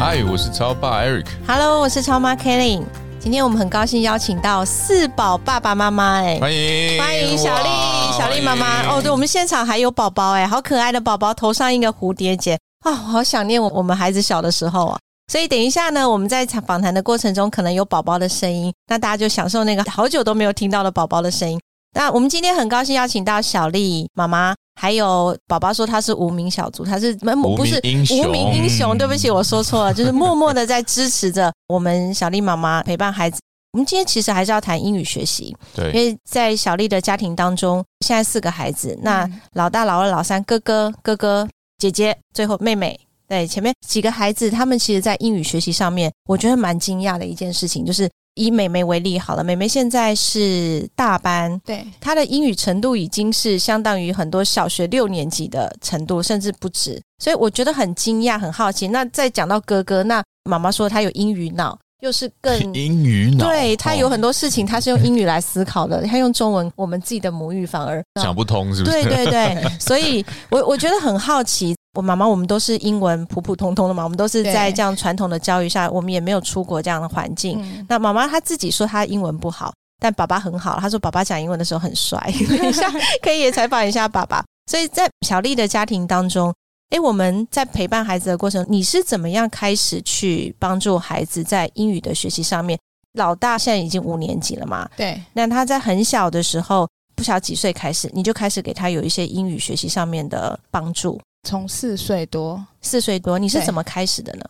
嗨，我是超爸 Eric。Hello，我是超妈 Kelly。今天我们很高兴邀请到四宝爸爸妈妈，哎，欢迎欢迎小丽小丽妈妈。哦，对，我们现场还有宝宝，哎，好可爱的宝宝，头上一个蝴蝶结啊，好想念我我们孩子小的时候啊。所以等一下呢，我们在访谈的过程中，可能有宝宝的声音，那大家就享受那个好久都没有听到的宝宝的声音。那我们今天很高兴邀请到小丽妈妈。还有宝宝说他是无名小卒，他是不是无名英雄？对不起，我说错了，就是默默的在支持着我们小丽妈妈陪伴孩子。我们今天其实还是要谈英语学习，对，因为在小丽的家庭当中，现在四个孩子，那老大、老二、老三，哥哥、哥哥、姐姐，最后妹妹，对，前面几个孩子，他们其实，在英语学习上面，我觉得蛮惊讶的一件事情，就是。以美美为例好了，美美现在是大班，对她的英语程度已经是相当于很多小学六年级的程度，甚至不止。所以我觉得很惊讶，很好奇。那再讲到哥哥，那妈妈说他有英语脑，又是更 英语脑，对他有很多事情他是用英语来思考的，他用中文我们自己的母语反而讲不通，是不是？对对对，所以我我觉得很好奇。我妈妈，我们都是英文普普通通的嘛，我们都是在这样传统的教育下，我们也没有出国这样的环境。那妈妈她自己说她英文不好，但爸爸很好。她说爸爸讲英文的时候很帅。等一下可以也采访一下爸爸。所以在小丽的家庭当中，诶，我们在陪伴孩子的过程，你是怎么样开始去帮助孩子在英语的学习上面？老大现在已经五年级了嘛？对。那他在很小的时候，不晓得几岁开始，你就开始给他有一些英语学习上面的帮助。从四岁多，四岁多，你是怎么开始的呢？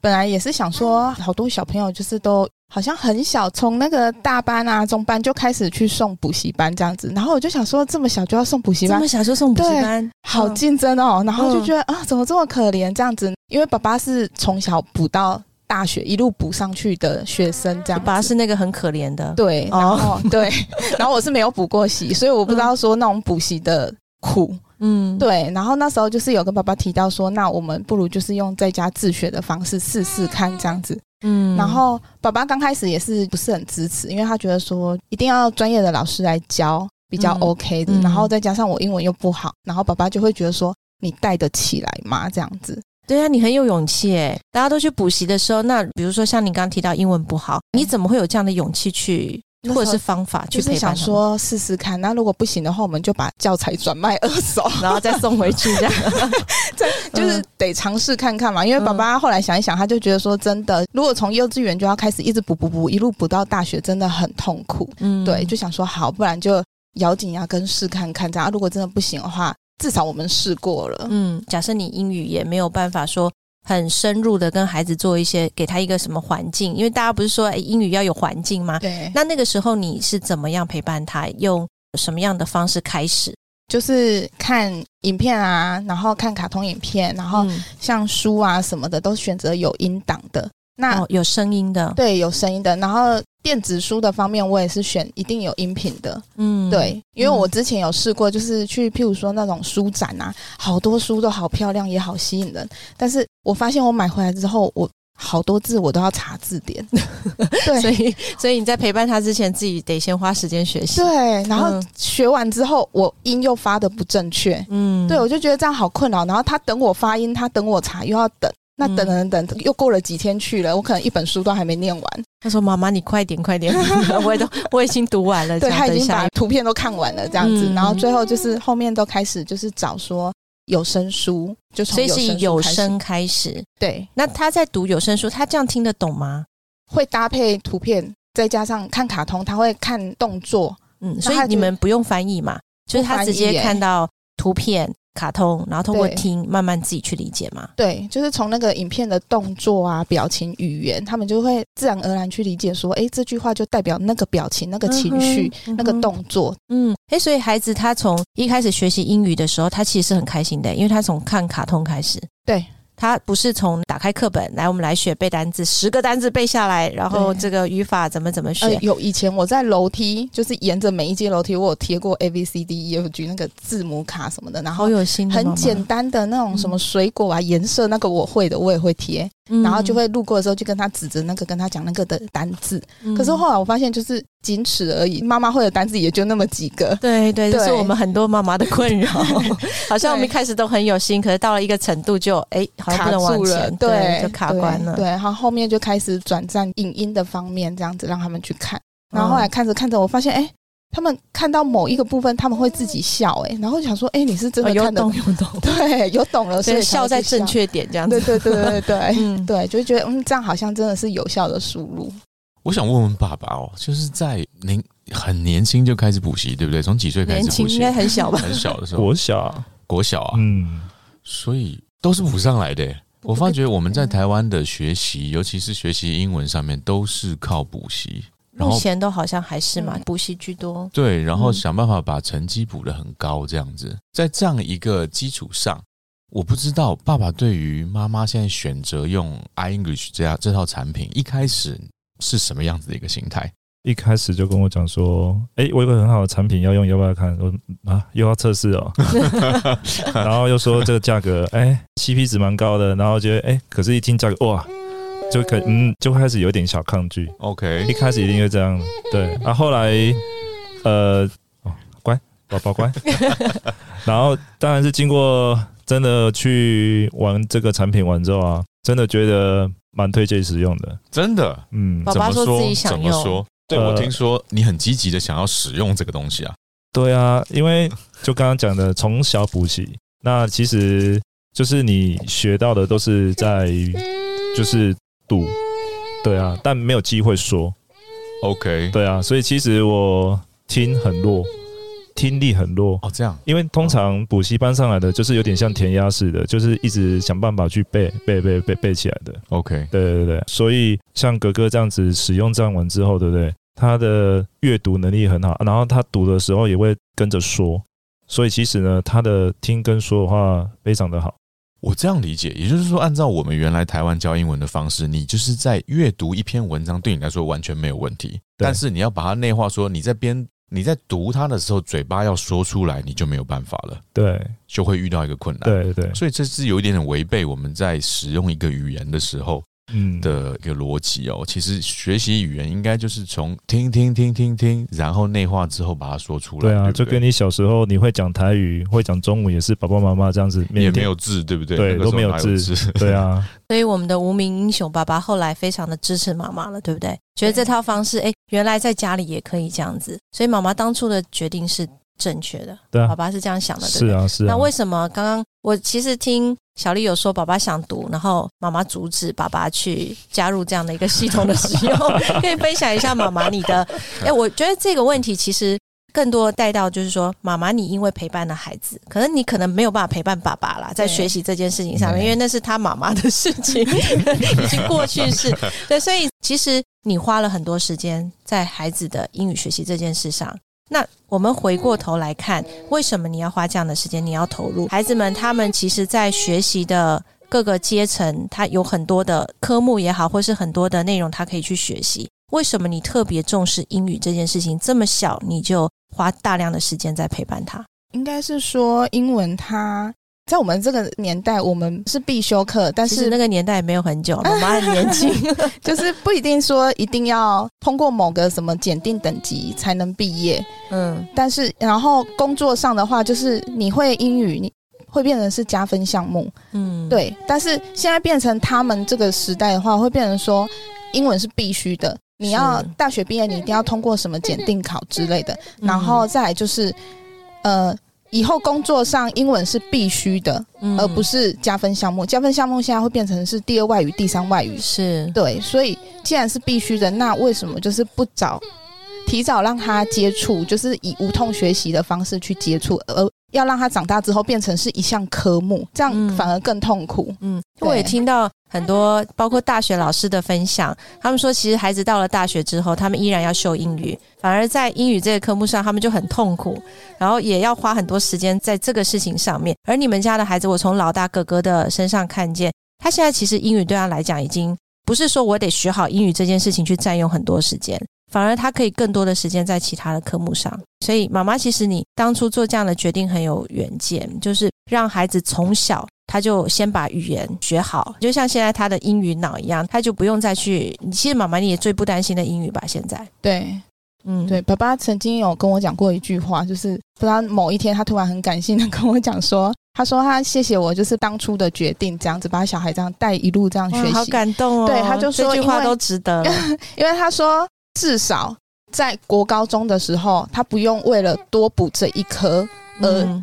本来也是想说，好多小朋友就是都好像很小，从那个大班啊、中班就开始去送补习班这样子。然后我就想说，这么小就要送补习班，这么小就送补习班，好竞争哦。然后就觉得啊，怎么这么可怜这样子？因为爸爸是从小补到大学，一路补上去的学生，这样。爸爸是那个很可怜的，对，哦，对。然后我是没有补过习，所以我不知道说那种补习的苦。嗯，对，然后那时候就是有跟爸爸提到说，那我们不如就是用在家自学的方式试试看这样子。嗯，然后爸爸刚开始也是不是很支持，因为他觉得说一定要专业的老师来教比较 OK 的，然后再加上我英文又不好，然后爸爸就会觉得说你带得起来吗？这样子。对啊，你很有勇气诶。大家都去补习的时候，那比如说像你刚刚提到英文不好，你怎么会有这样的勇气去？或者是方法，就是想说试试看。那如果不行的话，我们就把教材转卖二手，然后再送回去，这样。这就是得尝试看看嘛。因为爸爸后来想一想，他就觉得说，真的，如果从幼稚园就要开始一直补补补，一路补到大学，真的很痛苦。嗯，对，就想说好，不然就咬紧牙根试看看。这样，如果真的不行的话，至少我们试过了。嗯，假设你英语也没有办法说。很深入的跟孩子做一些，给他一个什么环境？因为大家不是说英语要有环境吗？对。那那个时候你是怎么样陪伴他？用什么样的方式开始？就是看影片啊，然后看卡通影片，然后像书啊什么的，都选择有音档的。那有声音的，对，有声音的。然后电子书的方面，我也是选一定有音频的。嗯，对，因为我之前有试过，就是去譬如说那种书展啊，好多书都好漂亮，也好吸引人。但是我发现我买回来之后，我好多字我都要查字典。对，所以所以你在陪伴他之前，自己得先花时间学习。对，然后学完之后，我音又发的不正确。嗯，对，我就觉得这样好困扰。然后他等我发音，他等我查，又要等。那等等等，又过了几天去了，我可能一本书都还没念完。他说：“妈妈，你快点，快点，我都我已经读完了。”对他已经把图片都看完了，这样子。然后最后就是后面都开始就是找说有声书，就从所以是有声开始。对，那他在读有声书，他这样听得懂吗？会搭配图片，再加上看卡通，他会看动作。嗯，所以你们不用翻译嘛，就是他直接看到图片。卡通，然后通过听慢慢自己去理解嘛。对，就是从那个影片的动作啊、表情、语言，他们就会自然而然去理解说，哎，这句话就代表那个表情、那个情绪、那个动作。嗯，哎，所以孩子他从一开始学习英语的时候，他其实是很开心的，因为他从看卡通开始。对。他不是从打开课本来，我们来学背单词，十个单词背下来，然后这个语法怎么怎么学。有以前我在楼梯，就是沿着每一阶楼梯，我有贴过 A B C D E F G 那个字母卡什么的，然后很简单的那种什么水果啊颜色，那个我会的，我也会贴。然后就会路过的时候就跟他指着那个跟他讲那个的单字。可是后来我发现就是仅此而已，妈妈会的单字也就那么几个。对对，这是我们很多妈妈的困扰。好像我们一开始都很有心，可是到了一个程度就哎。卡住了，对，就卡关了。对，然后后面就开始转战影音的方面，这样子让他们去看。然后后来看着看着，我发现，哎，他们看到某一个部分，他们会自己笑，哎，然后想说，哎，你是真的有懂有懂，对，有懂了，所以笑在正确点，这样子。对对对对对，嗯，对，就觉得嗯，这样好像真的是有效的输入。我想问问爸爸哦，就是在您很年轻就开始补习，对不对？从几岁开始补习？应该很小吧？很小的时候，国小，国小啊，嗯，所以。都是补上来的。我发觉我们在台湾的学习，尤其是学习英文上面，都是靠补习。目前都好像还是嘛，补习居多。对，然后想办法把成绩补得很高，这样子。在这样一个基础上，我不知道爸爸对于妈妈现在选择用 iEnglish 这样这套产品，一开始是什么样子的一个心态？一开始就跟我讲说：“哎，我有个很好的产品要用，要不要看？”我啊，又要测试哦。然后又说这个价格，哎，CP 值蛮高的。然后觉得，哎，可是一听价格，哇，就可嗯，就开始有点小抗拒。OK，一开始一定会这样。对，然后后来，呃，哦，乖，宝宝乖。然后当然是经过真的去玩这个产品完之后啊，真的觉得蛮推荐使用的。真的，嗯，宝宝说自己想用。对，我听说你很积极的想要使用这个东西啊。对啊，因为就刚刚讲的，从小补习，那其实就是你学到的都是在就是读，对啊，但没有机会说。OK，对啊，所以其实我听很弱。听力很弱哦，这样，因为通常补习班上来的就是有点像填鸭式的，就是一直想办法去背背背背背起来的。OK，对对对，所以像格格这样子使用这样文之后，对不对？他的阅读能力很好，然后他读的时候也会跟着说，所以其实呢，他的听跟说的话非常的好。我这样理解，也就是说，按照我们原来台湾教英文的方式，你就是在阅读一篇文章，对你来说完全没有问题，但是你要把它内化，说你在边。你在读它的时候，嘴巴要说出来，你就没有办法了。对，就会遇到一个困难。对对，所以这是有一点点违背我们在使用一个语言的时候。嗯的一个逻辑哦，其实学习语言应该就是从听听听听听，然后内化之后把它说出来。对啊，就跟你小时候你会讲台语，会讲中文，也是爸爸妈妈这样子，也没有字，对不对？对，都没有字。对啊，所以我们的无名英雄爸爸后来非常的支持妈妈了，对不对？觉得这套方式，哎，原来在家里也可以这样子，所以妈妈当初的决定是正确的。对啊，爸爸是这样想的，是啊，是啊。那为什么刚刚我其实听？小丽有说，爸爸想读，然后妈妈阻止爸爸去加入这样的一个系统的使用。可以分享一下妈妈你的？哎，我觉得这个问题其实更多带到就是说，妈妈你因为陪伴了孩子，可能你可能没有办法陪伴爸爸啦，在学习这件事情上面，因为那是他妈妈的事情，已经过去式。对，所以其实你花了很多时间在孩子的英语学习这件事上。那我们回过头来看，为什么你要花这样的时间？你要投入孩子们，他们其实，在学习的各个阶层，他有很多的科目也好，或是很多的内容，他可以去学习。为什么你特别重视英语这件事情？这么小你就花大量的时间在陪伴他？应该是说，英文它。在我们这个年代，我们是必修课，但是那个年代也没有很久，我妈很年轻，就是不一定说一定要通过某个什么检定等级才能毕业。嗯，但是然后工作上的话，就是你会英语，你会变成是加分项目。嗯，对。但是现在变成他们这个时代的话，会变成说英文是必须的，你要大学毕业，你一定要通过什么检定考之类的。然后再来就是，呃。以后工作上英文是必须的，而不是加分项目。加分项目现在会变成是第二外语、第三外语，是对。所以既然是必须的，那为什么就是不早、提早让他接触，就是以无痛学习的方式去接触，而要让他长大之后变成是一项科目，这样反而更痛苦。嗯，我也听到。很多包括大学老师的分享，他们说，其实孩子到了大学之后，他们依然要修英语，反而在英语这个科目上，他们就很痛苦，然后也要花很多时间在这个事情上面。而你们家的孩子，我从老大哥哥的身上看见，他现在其实英语对他来讲，已经不是说我得学好英语这件事情去占用很多时间，反而他可以更多的时间在其他的科目上。所以妈妈，其实你当初做这样的决定很有远见，就是让孩子从小他就先把语言学好，就像现在他的英语脑一样，他就不用再去。你其实妈妈你也最不担心的英语吧？现在对。嗯，对，爸爸曾经有跟我讲过一句话，就是不知道某一天他突然很感性的跟我讲说，他说他谢谢我，就是当初的决定，这样子把小孩这样带一路这样学习，好感动哦。对，他就说这句话都值得，因为他说至少在国高中的时候，他不用为了多补这一科而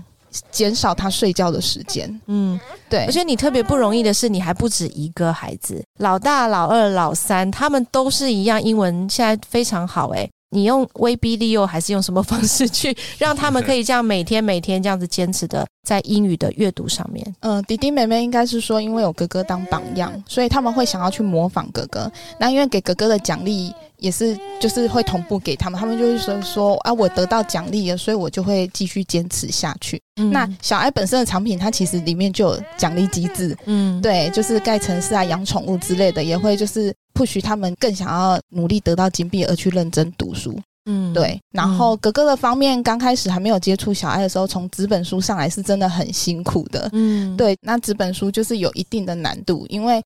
减少他睡觉的时间。嗯，对。而且你特别不容易的是，你还不止一个孩子，老大、老二、老三，他们都是一样，英文现在非常好，哎。你用威逼利诱，还是用什么方式去让他们可以这样每天每天这样子坚持的在英语的阅读上面？嗯，弟弟妹妹应该是说，因为有哥哥当榜样，所以他们会想要去模仿哥哥。那因为给哥哥的奖励也是就是会同步给他们，他们就会说说啊，我得到奖励了，所以我就会继续坚持下去。那小爱本身的产品，它其实里面就有奖励机制，嗯，对，就是盖城市啊、养宠物之类的，也会就是。不许他们更想要努力得到金币而去认真读书，嗯，对。然后哥哥的方面，刚开始还没有接触小爱的时候，从纸本书上来是真的很辛苦的，嗯，对。那纸本书就是有一定的难度，因为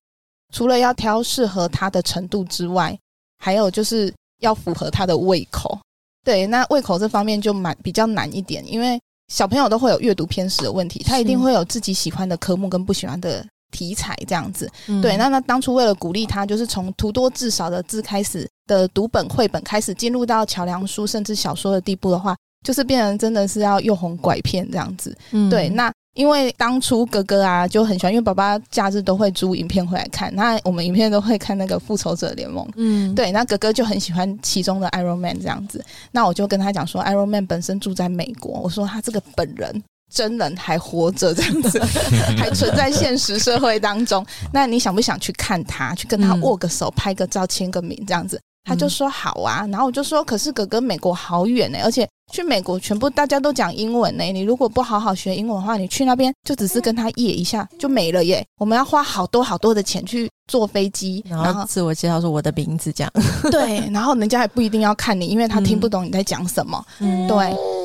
除了要挑适合他的程度之外，还有就是要符合他的胃口。对，那胃口这方面就蛮比较难一点，因为小朋友都会有阅读偏食的问题，他一定会有自己喜欢的科目跟不喜欢的。题材这样子，对，那那当初为了鼓励他，就是从图多字少的字开始的读本绘本开始，进入到桥梁书甚至小说的地步的话，就是变成真的是要诱红拐骗这样子。对，那因为当初哥哥啊就很喜欢，因为爸爸假日都会租影片回来看，那我们影片都会看那个复仇者联盟，嗯，对，那哥哥就很喜欢其中的 Iron Man 这样子，那我就跟他讲说，Iron Man 本身住在美国，我说他这个本人。真人还活着这样子，还存在现实社会当中。那你想不想去看他，去跟他握个手、拍个照、签个名这样子？他就说好啊。然后我就说，可是哥哥美国好远呢，而且。去美国全部大家都讲英文呢，你如果不好好学英文的话，你去那边就只是跟他耶一下就没了耶。我们要花好多好多的钱去坐飞机，然后自我介绍说我的名字这样。对，然后人家还不一定要看你，因为他听不懂你在讲什么。嗯，对。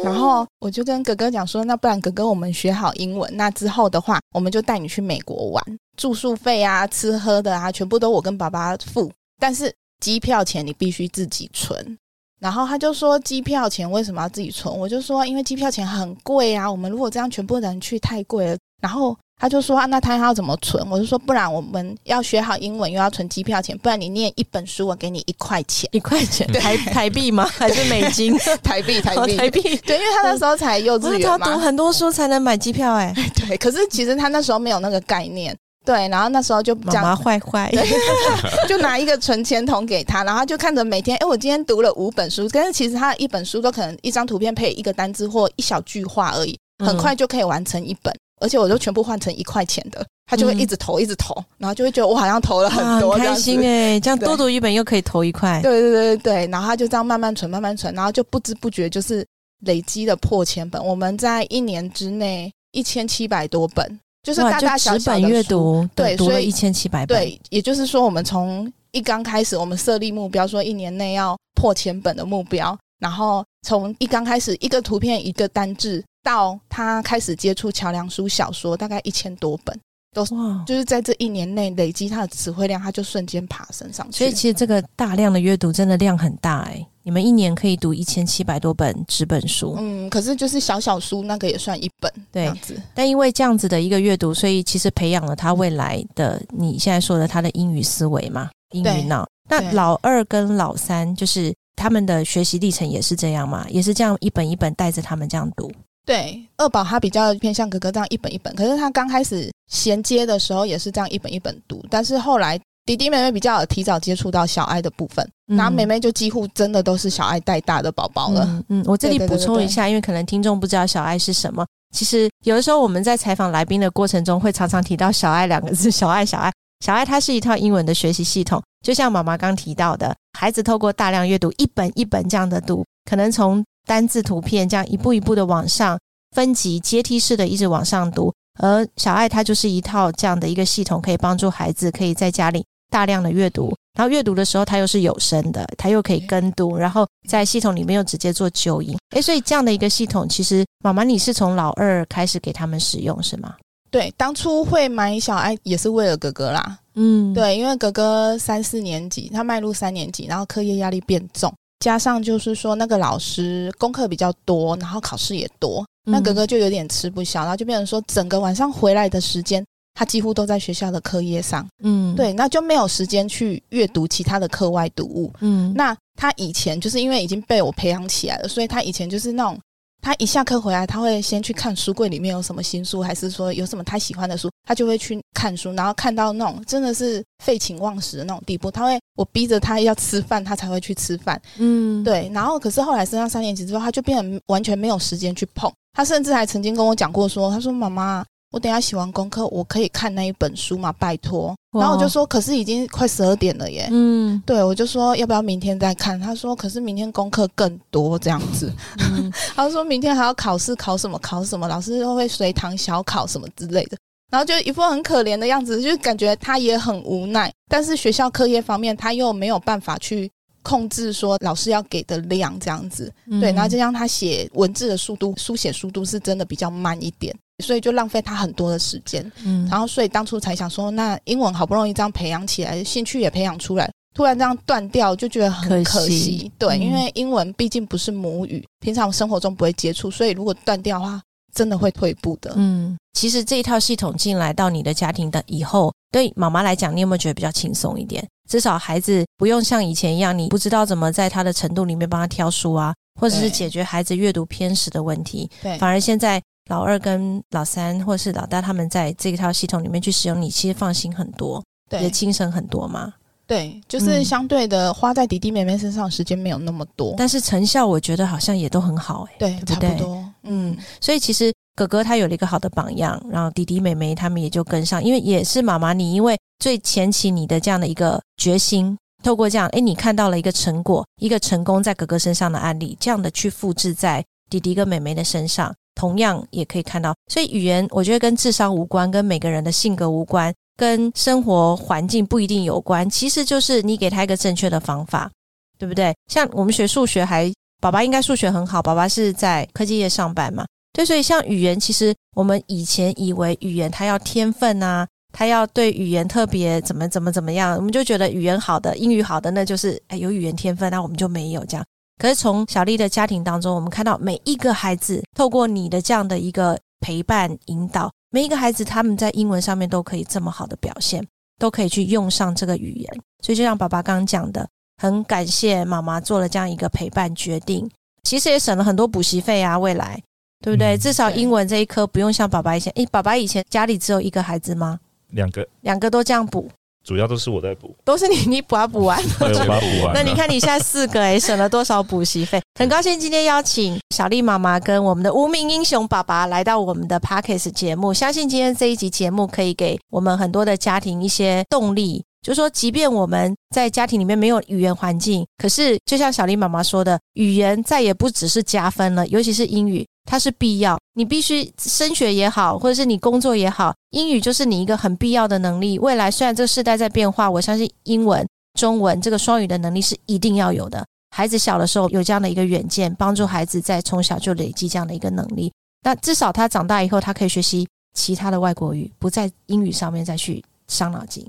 然后我就跟哥哥讲说，那不然哥哥我们学好英文，那之后的话，我们就带你去美国玩，住宿费啊、吃喝的啊，全部都我跟爸爸付，但是机票钱你必须自己存。然后他就说机票钱为什么要自己存？我就说因为机票钱很贵啊，我们如果这样全部人去太贵了。然后他就说啊，那他要怎么存？我就说不然我们要学好英文又要存机票钱，不然你念一本书我给你一块钱，一块钱台台币吗？还是美金？台币台币台币？对，因为他那时候才幼稚园嘛，读很多书才能买机票哎。对，可是其实他那时候没有那个概念。对，然后那时候就妈妈坏坏，就拿一个存钱筒给他，然后就看着每天，哎，我今天读了五本书，但是其实他一本书都可能一张图片配一个单字或一小句话而已，很快就可以完成一本，而且我就全部换成一块钱的，他就会一直投，一直投，然后就会觉得我好像投了很多，开心哎，这样多读一本又可以投一块，对。对对对对，然后他就这样慢慢存，慢慢存，然后就不知不觉就是累积的破千本，我们在一年之内一千七百多本。就是大大小小的书，对，读了一千七百本。对，也就是说，我们从一刚开始，我们设立目标，说一年内要破千本的目标，然后从一刚开始一个图片一个单字，到他开始接触桥梁书小说，大概一千多本，都是，就是在这一年内累积他的词汇量，他就瞬间爬升上去。所以其实这个大量的阅读真的量很大哎。你们一年可以读一千七百多本纸本书，嗯，可是就是小小书那个也算一本，这样子。但因为这样子的一个阅读，所以其实培养了他未来的你现在说的他的英语思维嘛，英语脑。那老二跟老三就是他们的学习历程也是这样嘛，也是这样一本一本带着他们这样读。对，二宝他比较偏向哥哥这样一本一本，可是他刚开始衔接的时候也是这样一本一本读，但是后来。弟弟妹妹比较提早接触到小爱的部分，然后妹妹就几乎真的都是小爱带大的宝宝了。嗯，我这里补充一下，因为可能听众不知道小爱是什么。其实有的时候我们在采访来宾的过程中，会常常提到“小爱”两个字。小爱，小爱，小爱，它是一套英文的学习系统。就像妈妈刚提到的，孩子透过大量阅读，一本一本这样的读，可能从单字、图片这样一步一步的往上分级、阶梯式的一直往上读。而小爱它就是一套这样的一个系统，可以帮助孩子可以在家里大量的阅读，然后阅读的时候它又是有声的，它又可以跟读，然后在系统里面又直接做纠音。诶，所以这样的一个系统，其实妈妈你是从老二开始给他们使用是吗？对，当初会买小爱也是为了哥哥啦。嗯，对，因为哥哥三四年级，他迈入三年级，然后课业压力变重，加上就是说那个老师功课比较多，然后考试也多，那哥哥就有点吃不消，然后就变成说整个晚上回来的时间，他几乎都在学校的课业上。嗯，对，那就没有时间去阅读其他的课外读物。嗯，那他以前就是因为已经被我培养起来了，所以他以前就是那种。他一下课回来，他会先去看书柜里面有什么新书，还是说有什么他喜欢的书，他就会去看书，然后看到那种真的是废寝忘食的那种地步，他会我逼着他要吃饭，他才会去吃饭。嗯，对。然后可是后来升上三年级之后，他就变得完全没有时间去碰。他甚至还曾经跟我讲过说，他说妈妈。我等下写完功课，我可以看那一本书吗？拜托。然后我就说，可是已经快十二点了耶。嗯，对，我就说要不要明天再看？他说，可是明天功课更多这样子。嗯，他说明天还要考试，考什么？考什么？老师会会随堂小考什么之类的。然后就一副很可怜的样子，就感觉他也很无奈。但是学校课业方面，他又没有办法去控制说老师要给的量这样子。对，然后就让他写文字的速度，书写速度是真的比较慢一点。所以就浪费他很多的时间，嗯，然后所以当初才想说，那英文好不容易这样培养起来，兴趣也培养出来，突然这样断掉，就觉得很可惜。对，因为英文毕竟不是母语，平常生活中不会接触，所以如果断掉的话，真的会退步的。嗯，其实这一套系统进来到你的家庭的以后，对妈妈来讲，你有没有觉得比较轻松一点？至少孩子不用像以前一样，你不知道怎么在他的程度里面帮他挑书啊，或者是解决孩子阅读偏食的问题。对，反而现在。老二跟老三，或者是老大，他们在这一套系统里面去使用，你其实放心很多，也轻省很多嘛。对，就是相对的花在弟弟妹妹身上时间没有那么多，但是成效我觉得好像也都很好，哎，对，差不多。嗯，所以其实哥哥他有了一个好的榜样，然后弟弟妹妹他们也就跟上，因为也是妈妈你因为最前期你的这样的一个决心，透过这样，哎，你看到了一个成果，一个成功在哥哥身上的案例，这样的去复制在弟弟跟妹妹的身上。同样也可以看到，所以语言我觉得跟智商无关，跟每个人的性格无关，跟生活环境不一定有关。其实就是你给他一个正确的方法，对不对？像我们学数学，还宝宝应该数学很好，宝宝是在科技业上班嘛？对，所以像语言，其实我们以前以为语言它要天分啊，它要对语言特别怎么怎么怎么样，我们就觉得语言好的、英语好的，那就是哎有语言天分，那我们就没有这样。可是从小丽的家庭当中，我们看到每一个孩子透过你的这样的一个陪伴引导，每一个孩子他们在英文上面都可以这么好的表现，都可以去用上这个语言。所以就像爸爸刚刚讲的，很感谢妈妈做了这样一个陪伴决定，其实也省了很多补习费啊，未来对不对？至少英文这一科不用像爸爸以前，诶，爸爸以前家里只有一个孩子吗？两个，两个都这样补。主要都是我在补，都是你你补啊补完，对，我把补完。那你看你现在四个哎，省了多少补习费？很高兴今天邀请小丽妈妈跟我们的无名英雄爸爸来到我们的 Parkes 节目。相信今天这一集节目可以给我们很多的家庭一些动力，就说即便我们在家庭里面没有语言环境，可是就像小丽妈妈说的，语言再也不只是加分了，尤其是英语。它是必要，你必须升学也好，或者是你工作也好，英语就是你一个很必要的能力。未来虽然这个时代在变化，我相信英文、中文这个双语的能力是一定要有的。孩子小的时候有这样的一个远见，帮助孩子在从小就累积这样的一个能力。那至少他长大以后，他可以学习其他的外国语，不在英语上面再去伤脑筋。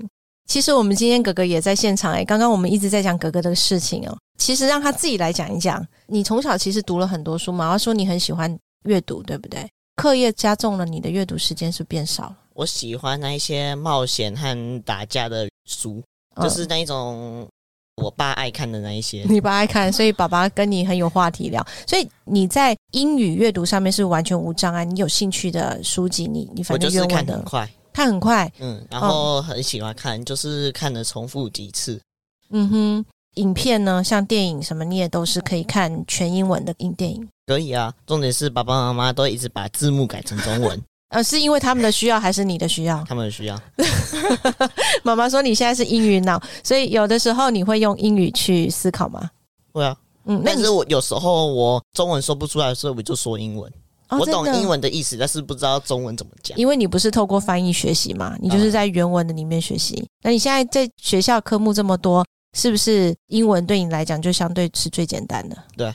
其实我们今天哥哥也在现场诶，刚刚我们一直在讲哥哥的事情哦。其实让他自己来讲一讲，你从小其实读了很多书嘛，他说你很喜欢。阅读对不对？课业加重了，你的阅读时间是变少了。我喜欢那一些冒险和打架的书，就是那一种我爸爱看的那一些。你爸爱看，所以爸爸跟你很有话题聊。所以你在英语阅读上面是完全无障碍。你有兴趣的书籍，你你反正就是看很快，看很快。嗯，然后很喜欢看，就是看了重复几次。嗯哼。影片呢，像电影什么，你也都是可以看全英文的影电影。可以啊，重点是爸爸妈妈都一直把字幕改成中文。呃，是因为他们的需要还是你的需要？他们的需要。妈妈说你现在是英语脑，所以有的时候你会用英语去思考吗？会啊，嗯，但是我有时候我中文说不出来，所以我就说英文。我懂英文的意思，但是不知道中文怎么讲。因为你不是透过翻译学习嘛，你就是在原文的里面学习。那你现在在学校科目这么多，是不是英文对你来讲就相对是最简单的？对。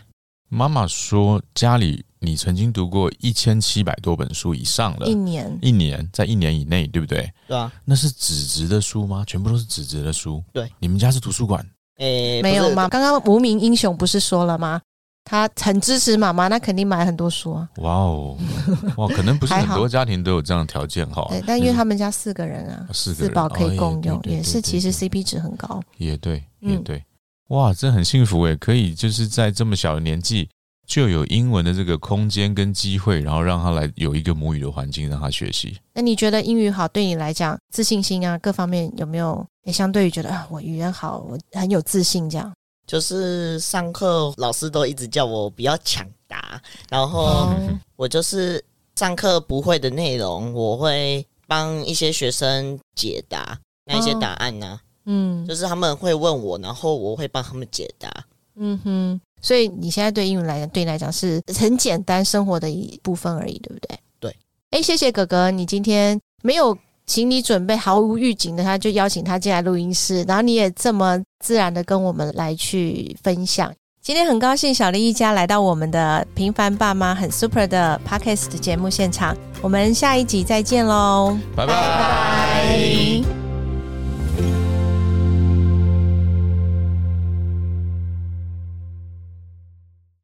妈妈说家里你曾经读过一千七百多本书以上了，一年一年在一年以内，对不对？对啊。那是纸质的书吗？全部都是纸质的书？对。你们家是图书馆？诶，没有吗？刚刚无名英雄不是说了吗？他很支持妈妈，那肯定买很多书啊！哇哦，哇，可能不是很多家庭都有这样的条件哈。对，但因为他们家四个人啊，四宝可以共用，也是其实 CP 值很高。也对，也对，哇，这很幸福诶，可以就是在这么小的年纪就有英文的这个空间跟机会，然后让他来有一个母语的环境让他学习。那你觉得英语好对你来讲，自信心啊各方面有没有也相对于觉得啊，我语言好，我很有自信这样？就是上课老师都一直叫我不要抢答，然后我就是上课不会的内容，我会帮一些学生解答那一些答案呢。嗯，就是他们会问我，然后我会帮他们解答。嗯哼，所以你现在对英语来讲，对你来讲是很简单生活的一部分而已，对不对？对。哎，谢谢哥哥，你今天没有。请你准备毫无预警的，他就邀请他进来录音室，然后你也这么自然的跟我们来去分享。今天很高兴小丽一家来到我们的平凡爸妈很 super 的 podcast 节目现场，我们下一集再见喽，拜拜。